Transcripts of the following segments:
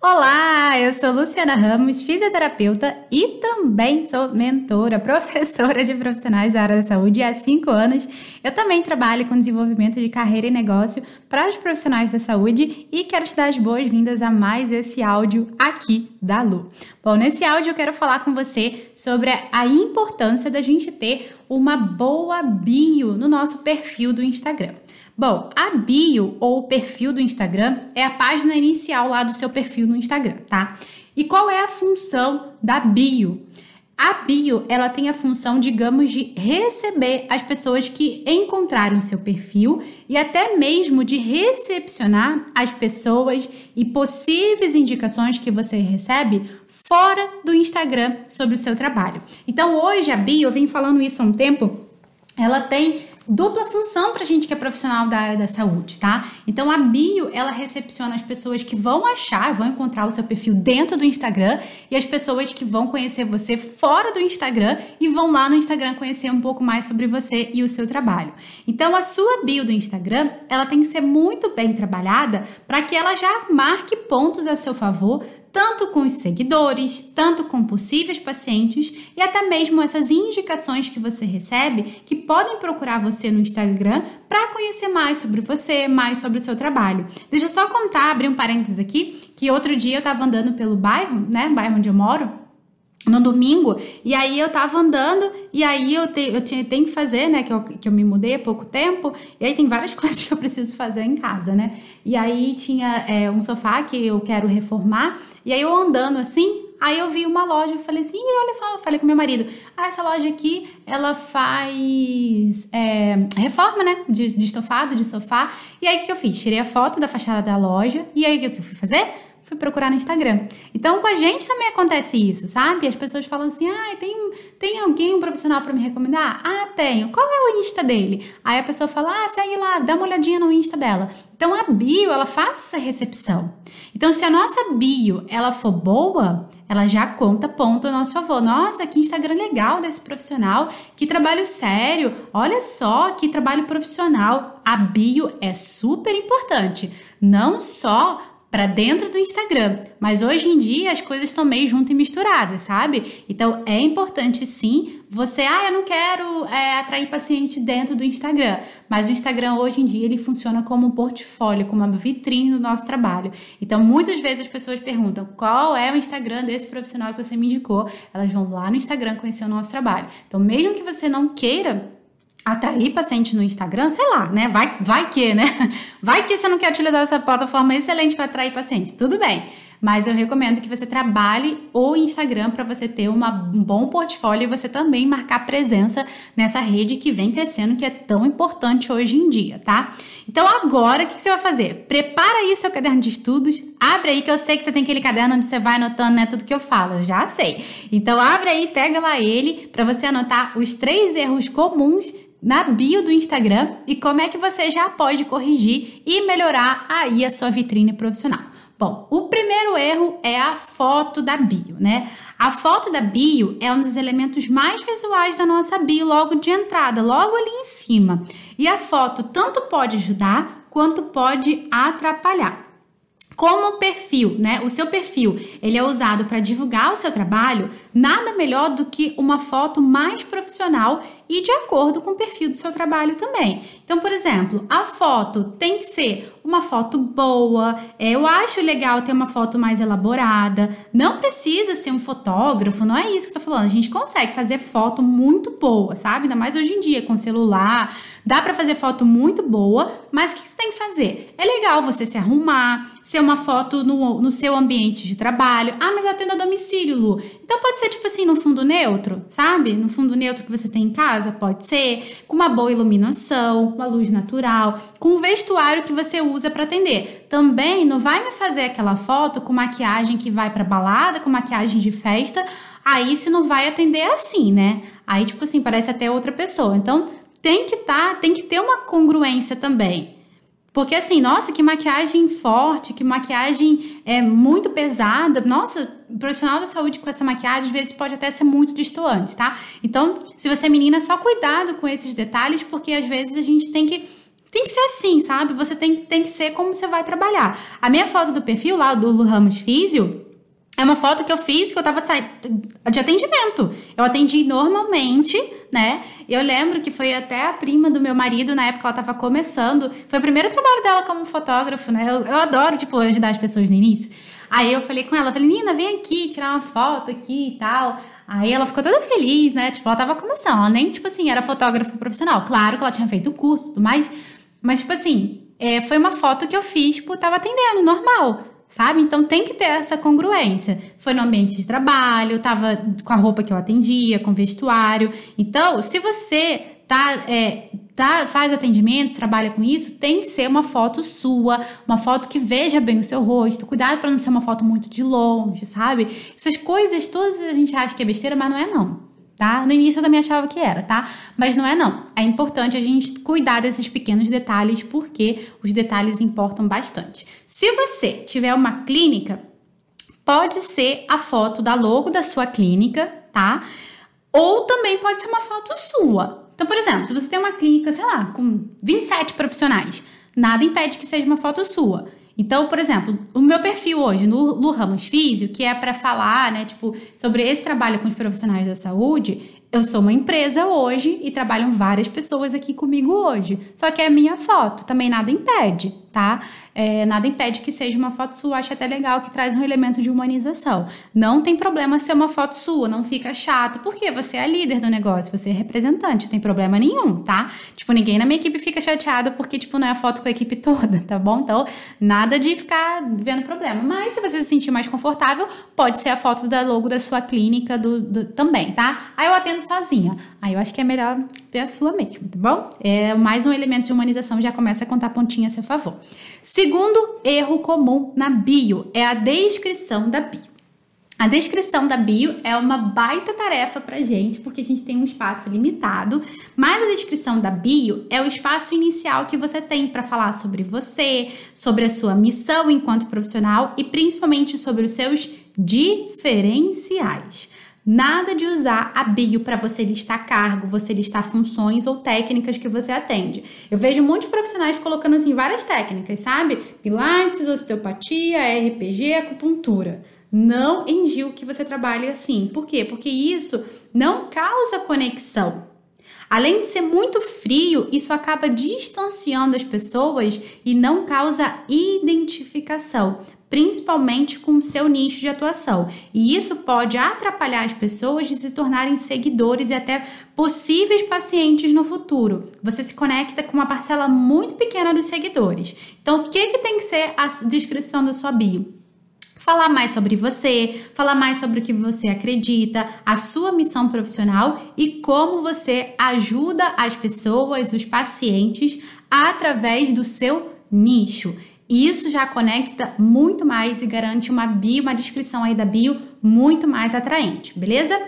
Olá, eu sou Luciana Ramos, fisioterapeuta e também sou mentora, professora de profissionais da área da saúde há cinco anos. Eu também trabalho com desenvolvimento de carreira e negócio para os profissionais da saúde e quero te dar as boas-vindas a mais esse áudio aqui da Lu. Bom, nesse áudio eu quero falar com você sobre a importância da gente ter uma boa bio no nosso perfil do Instagram. Bom, a bio ou perfil do Instagram é a página inicial lá do seu perfil no Instagram, tá? E qual é a função da bio? A bio, ela tem a função, digamos, de receber as pessoas que encontraram seu perfil e até mesmo de recepcionar as pessoas e possíveis indicações que você recebe fora do Instagram sobre o seu trabalho. Então, hoje a bio, eu venho falando isso há um tempo, ela tem dupla função para gente que é profissional da área da saúde, tá? Então a bio ela recepciona as pessoas que vão achar, vão encontrar o seu perfil dentro do Instagram e as pessoas que vão conhecer você fora do Instagram e vão lá no Instagram conhecer um pouco mais sobre você e o seu trabalho. Então a sua bio do Instagram ela tem que ser muito bem trabalhada para que ela já marque pontos a seu favor tanto com os seguidores, tanto com possíveis pacientes e até mesmo essas indicações que você recebe que podem procurar você no Instagram para conhecer mais sobre você, mais sobre o seu trabalho. Deixa eu só contar, abrir um parênteses aqui, que outro dia eu estava andando pelo bairro, né, bairro onde eu moro, no domingo, e aí eu tava andando, e aí eu, te, eu tinha, tenho que fazer, né, que eu, que eu me mudei há pouco tempo, e aí tem várias coisas que eu preciso fazer em casa, né, e aí tinha é, um sofá que eu quero reformar, e aí eu andando assim, aí eu vi uma loja, eu falei assim, olha só, eu falei com meu marido, ah, essa loja aqui, ela faz é, reforma, né, de, de estofado, de sofá, e aí o que eu fiz? Tirei a foto da fachada da loja, e aí o que eu fui fazer? Fui procurar no Instagram. Então, com a gente também acontece isso, sabe? As pessoas falam assim: ah, tem, tem alguém, um profissional para me recomendar? Ah, tenho. Qual é o Insta dele? Aí a pessoa fala: ah, segue lá, dá uma olhadinha no Insta dela. Então, a bio, ela faz essa recepção. Então, se a nossa bio, ela for boa, ela já conta ponto a nosso favor. Nossa, que Instagram legal desse profissional, que trabalho sério, olha só que trabalho profissional. A bio é super importante, não só para dentro do Instagram. Mas hoje em dia as coisas estão meio juntas e misturadas, sabe? Então é importante sim você, ah, eu não quero é, atrair paciente dentro do Instagram. Mas o Instagram hoje em dia ele funciona como um portfólio, como uma vitrine do nosso trabalho. Então muitas vezes as pessoas perguntam qual é o Instagram desse profissional que você me indicou. Elas vão lá no Instagram conhecer o nosso trabalho. Então mesmo que você não queira atrair paciente no Instagram, sei lá, né? Vai, vai que, né? Vai que você não quer utilizar essa plataforma excelente para atrair paciente. Tudo bem. Mas eu recomendo que você trabalhe o Instagram para você ter uma, um bom portfólio e você também marcar presença nessa rede que vem crescendo, que é tão importante hoje em dia, tá? Então agora o que você vai fazer? Prepara aí seu caderno de estudos, abre aí que eu sei que você tem aquele caderno onde você vai anotando né, tudo que eu falo, eu já sei. Então abre aí, pega lá ele para você anotar os três erros comuns na bio do Instagram e como é que você já pode corrigir e melhorar aí a sua vitrine profissional. Bom, o primeiro erro é a foto da bio, né? A foto da bio é um dos elementos mais visuais da nossa bio logo de entrada, logo ali em cima. E a foto tanto pode ajudar quanto pode atrapalhar. Como perfil, né? O seu perfil, ele é usado para divulgar o seu trabalho, nada melhor do que uma foto mais profissional e de acordo com o perfil do seu trabalho também. Então, por exemplo, a foto tem que ser uma foto boa. É, eu acho legal ter uma foto mais elaborada. Não precisa ser um fotógrafo, não é isso que eu tô falando. A gente consegue fazer foto muito boa, sabe? Ainda mais hoje em dia com celular. Dá para fazer foto muito boa, mas o que você tem que fazer? É legal você se arrumar, ser uma foto no, no seu ambiente de trabalho. Ah, mas eu atendo a domicílio, Lu. Então pode ser tipo assim, no fundo neutro, sabe? No fundo neutro que você tem em casa pode ser, com uma boa iluminação, uma luz natural, com o vestuário que você usa para atender. Também não vai me fazer aquela foto com maquiagem que vai para balada, com maquiagem de festa, aí se não vai atender assim, né? Aí tipo assim, parece até outra pessoa. Então, tem que tá, tem que ter uma congruência também. Porque assim, nossa, que maquiagem forte, que maquiagem é muito pesada. Nossa, profissional da saúde com essa maquiagem às vezes pode até ser muito distoante, tá? Então, se você é menina, só cuidado com esses detalhes, porque às vezes a gente tem que tem que ser assim, sabe? Você tem, tem que ser como você vai trabalhar. A minha foto do perfil lá do Lu Ramos Físio é uma foto que eu fiz que eu tava saindo de atendimento. Eu atendi normalmente, né? Eu lembro que foi até a prima do meu marido, na época ela tava começando. Foi o primeiro trabalho dela como fotógrafo, né? Eu, eu adoro, tipo, ajudar as pessoas no início. Aí eu falei com ela, falei, Nina, vem aqui tirar uma foto aqui e tal. Aí ela ficou toda feliz, né? Tipo, ela tava começando. Ela nem, tipo assim, era fotógrafa profissional. Claro que ela tinha feito o curso e tudo mais. Mas, tipo assim, é, foi uma foto que eu fiz, tipo, tava atendendo, normal sabe? Então tem que ter essa congruência. Foi no ambiente de trabalho, tava com a roupa que eu atendia, com vestuário. Então, se você tá, é, tá, faz atendimento, trabalha com isso, tem que ser uma foto sua, uma foto que veja bem o seu rosto. Cuidado para não ser uma foto muito de longe, sabe? Essas coisas todas a gente acha que é besteira, mas não é não tá? No início eu também achava que era, tá? Mas não é não. É importante a gente cuidar desses pequenos detalhes porque os detalhes importam bastante. Se você tiver uma clínica, pode ser a foto da logo da sua clínica, tá? Ou também pode ser uma foto sua. Então, por exemplo, se você tem uma clínica, sei lá, com 27 profissionais, nada impede que seja uma foto sua. Então, por exemplo, o meu perfil hoje no Lu Ramos Físio, que é para falar, né, tipo, sobre esse trabalho com os profissionais da saúde, eu sou uma empresa hoje e trabalham várias pessoas aqui comigo hoje. Só que é a minha foto, também nada impede, tá? É, nada impede que seja uma foto sua, acho até legal que traz um elemento de humanização. Não tem problema ser uma foto sua, não fica chato, porque você é a líder do negócio, você é representante, não tem problema nenhum, tá? Tipo, ninguém na minha equipe fica chateado porque, tipo, não é a foto com a equipe toda, tá bom? Então, nada de ficar vendo problema. Mas se você se sentir mais confortável, pode ser a foto da logo da sua clínica do, do também, tá? Aí eu atendo sozinha. Aí eu acho que é melhor ter a sua mesmo, tá bom? É mais um elemento de humanização, já começa a contar pontinha a seu favor. Segundo erro comum na bio é a descrição da bio. A descrição da bio é uma baita tarefa pra gente, porque a gente tem um espaço limitado, mas a descrição da bio é o espaço inicial que você tem para falar sobre você, sobre a sua missão enquanto profissional e principalmente sobre os seus diferenciais. Nada de usar a bio para você listar cargo, você listar funções ou técnicas que você atende. Eu vejo muitos profissionais colocando assim várias técnicas, sabe? Pilates, osteopatia, RPG, acupuntura. Não engiu que você trabalhe assim. Por quê? Porque isso não causa conexão. Além de ser muito frio, isso acaba distanciando as pessoas e não causa identificação principalmente com o seu nicho de atuação. E isso pode atrapalhar as pessoas de se tornarem seguidores e até possíveis pacientes no futuro. Você se conecta com uma parcela muito pequena dos seguidores. Então, o que, que tem que ser a descrição da sua bio? Falar mais sobre você, falar mais sobre o que você acredita, a sua missão profissional e como você ajuda as pessoas, os pacientes, através do seu nicho. E isso já conecta muito mais e garante uma bio, uma descrição aí da bio muito mais atraente, beleza?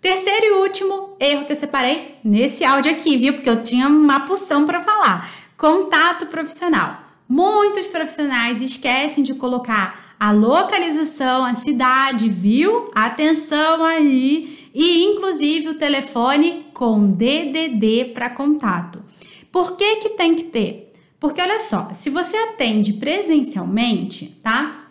Terceiro e último erro que eu separei nesse áudio aqui, viu? Porque eu tinha uma porção para falar. Contato profissional. Muitos profissionais esquecem de colocar a localização, a cidade, viu? Atenção aí! E inclusive o telefone com DDD para contato. Por que que tem que ter? Porque olha só, se você atende presencialmente, tá?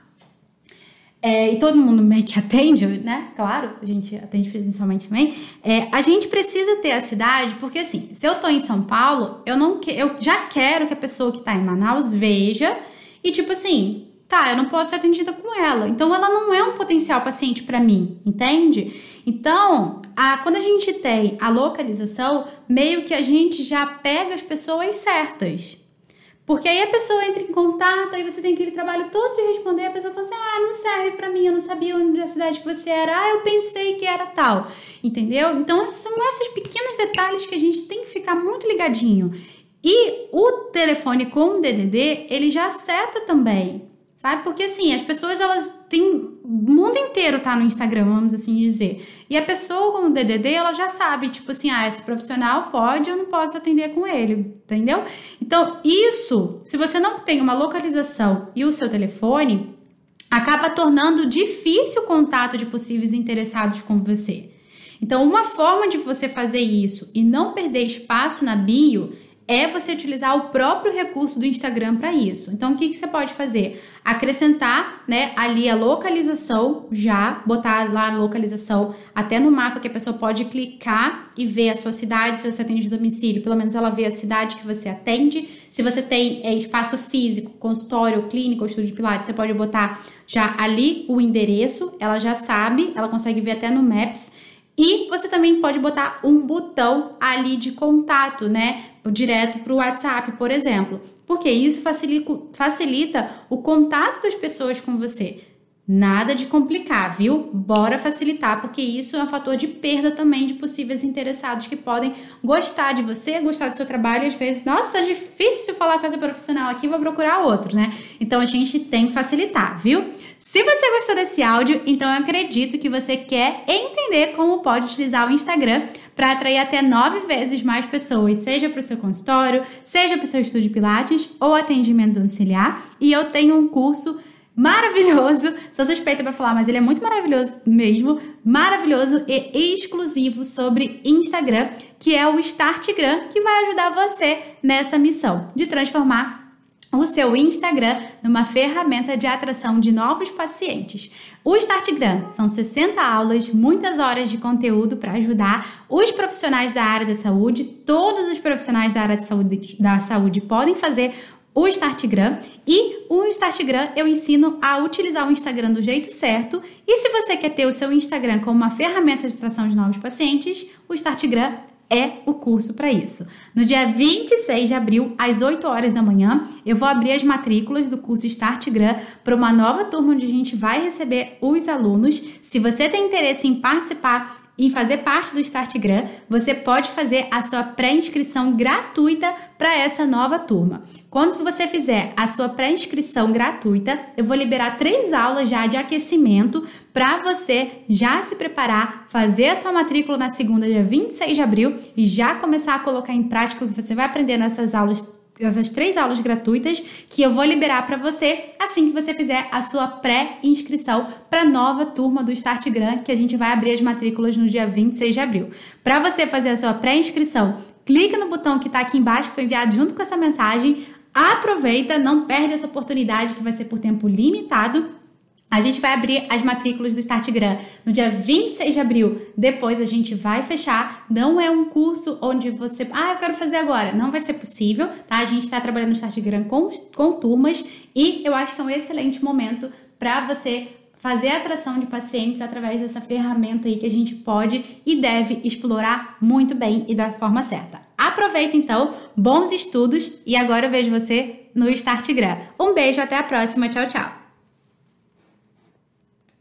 É, e todo mundo meio que atende, né? Claro, a gente atende presencialmente também. É, a gente precisa ter a cidade, porque assim, se eu tô em São Paulo, eu não que, eu já quero que a pessoa que tá em Manaus veja e tipo assim, tá, eu não posso ser atendida com ela. Então ela não é um potencial paciente para mim, entende? Então, a, quando a gente tem a localização, meio que a gente já pega as pessoas certas. Porque aí a pessoa entra em contato, aí você tem aquele trabalho todo de responder, a pessoa fala assim: ah, não serve para mim, eu não sabia onde a cidade que você era, ah, eu pensei que era tal. Entendeu? Então, são esses pequenos detalhes que a gente tem que ficar muito ligadinho. E o telefone com o DDD, ele já seta também sabe? Porque assim, as pessoas elas têm o mundo inteiro tá no Instagram, vamos assim dizer. E a pessoa com o DDD, ela já sabe, tipo assim, ah, esse profissional pode, eu não posso atender com ele, entendeu? Então, isso, se você não tem uma localização e o seu telefone, acaba tornando difícil o contato de possíveis interessados com você. Então, uma forma de você fazer isso e não perder espaço na bio é você utilizar o próprio recurso do Instagram para isso. Então, o que, que você pode fazer? Acrescentar né, ali a localização, já botar lá a localização até no mapa que a pessoa pode clicar e ver a sua cidade, se você atende domicílio, pelo menos ela vê a cidade que você atende. Se você tem é, espaço físico, consultório, clínica, ou estúdio de pilates, você pode botar já ali o endereço, ela já sabe, ela consegue ver até no Maps. E você também pode botar um botão ali de contato, né? Direto para o WhatsApp, por exemplo. Porque isso facilita, facilita o contato das pessoas com você. Nada de complicar, viu? Bora facilitar, porque isso é um fator de perda também de possíveis interessados que podem gostar de você, gostar do seu trabalho e às vezes, nossa, é difícil falar com essa profissional aqui, vou procurar outro, né? Então a gente tem que facilitar, viu? Se você gostou desse áudio, então eu acredito que você quer entender como pode utilizar o Instagram para atrair até nove vezes mais pessoas, seja para o seu consultório, seja para o seu estúdio de Pilates ou atendimento domiciliar. E eu tenho um curso maravilhoso. Sou suspeita para falar, mas ele é muito maravilhoso mesmo. Maravilhoso e exclusivo sobre Instagram, que é o Startgram, que vai ajudar você nessa missão de transformar o seu Instagram numa ferramenta de atração de novos pacientes. O Startgram são 60 aulas, muitas horas de conteúdo para ajudar os profissionais da área da saúde. Todos os profissionais da área de saúde, da saúde podem fazer o Startgram e o Startgram eu ensino a utilizar o Instagram do jeito certo. E se você quer ter o seu Instagram como uma ferramenta de atração de novos pacientes, o Startgram é o curso para isso. No dia 26 de abril, às 8 horas da manhã, eu vou abrir as matrículas do curso Startgram para uma nova turma onde a gente vai receber os alunos. Se você tem interesse em participar em fazer parte do Startgram, você pode fazer a sua pré-inscrição gratuita para essa nova turma. Quando você fizer a sua pré-inscrição gratuita, eu vou liberar três aulas já de aquecimento para você já se preparar, fazer a sua matrícula na segunda, dia 26 de abril e já começar a colocar em prática o que você vai aprender nessas aulas essas três aulas gratuitas que eu vou liberar para você assim que você fizer a sua pré-inscrição para a nova turma do Startgram, que a gente vai abrir as matrículas no dia 26 de abril. Para você fazer a sua pré-inscrição, clica no botão que está aqui embaixo, que foi enviado junto com essa mensagem. Aproveita, não perde essa oportunidade que vai ser por tempo limitado a gente vai abrir as matrículas do Startgram no dia 26 de abril. Depois a gente vai fechar. Não é um curso onde você, ah, eu quero fazer agora. Não vai ser possível, tá? A gente está trabalhando no Startgram com, com turmas e eu acho que é um excelente momento para você fazer a atração de pacientes através dessa ferramenta aí que a gente pode e deve explorar muito bem e da forma certa. Aproveita então, bons estudos e agora eu vejo você no Startgram. Um beijo, até a próxima, tchau, tchau.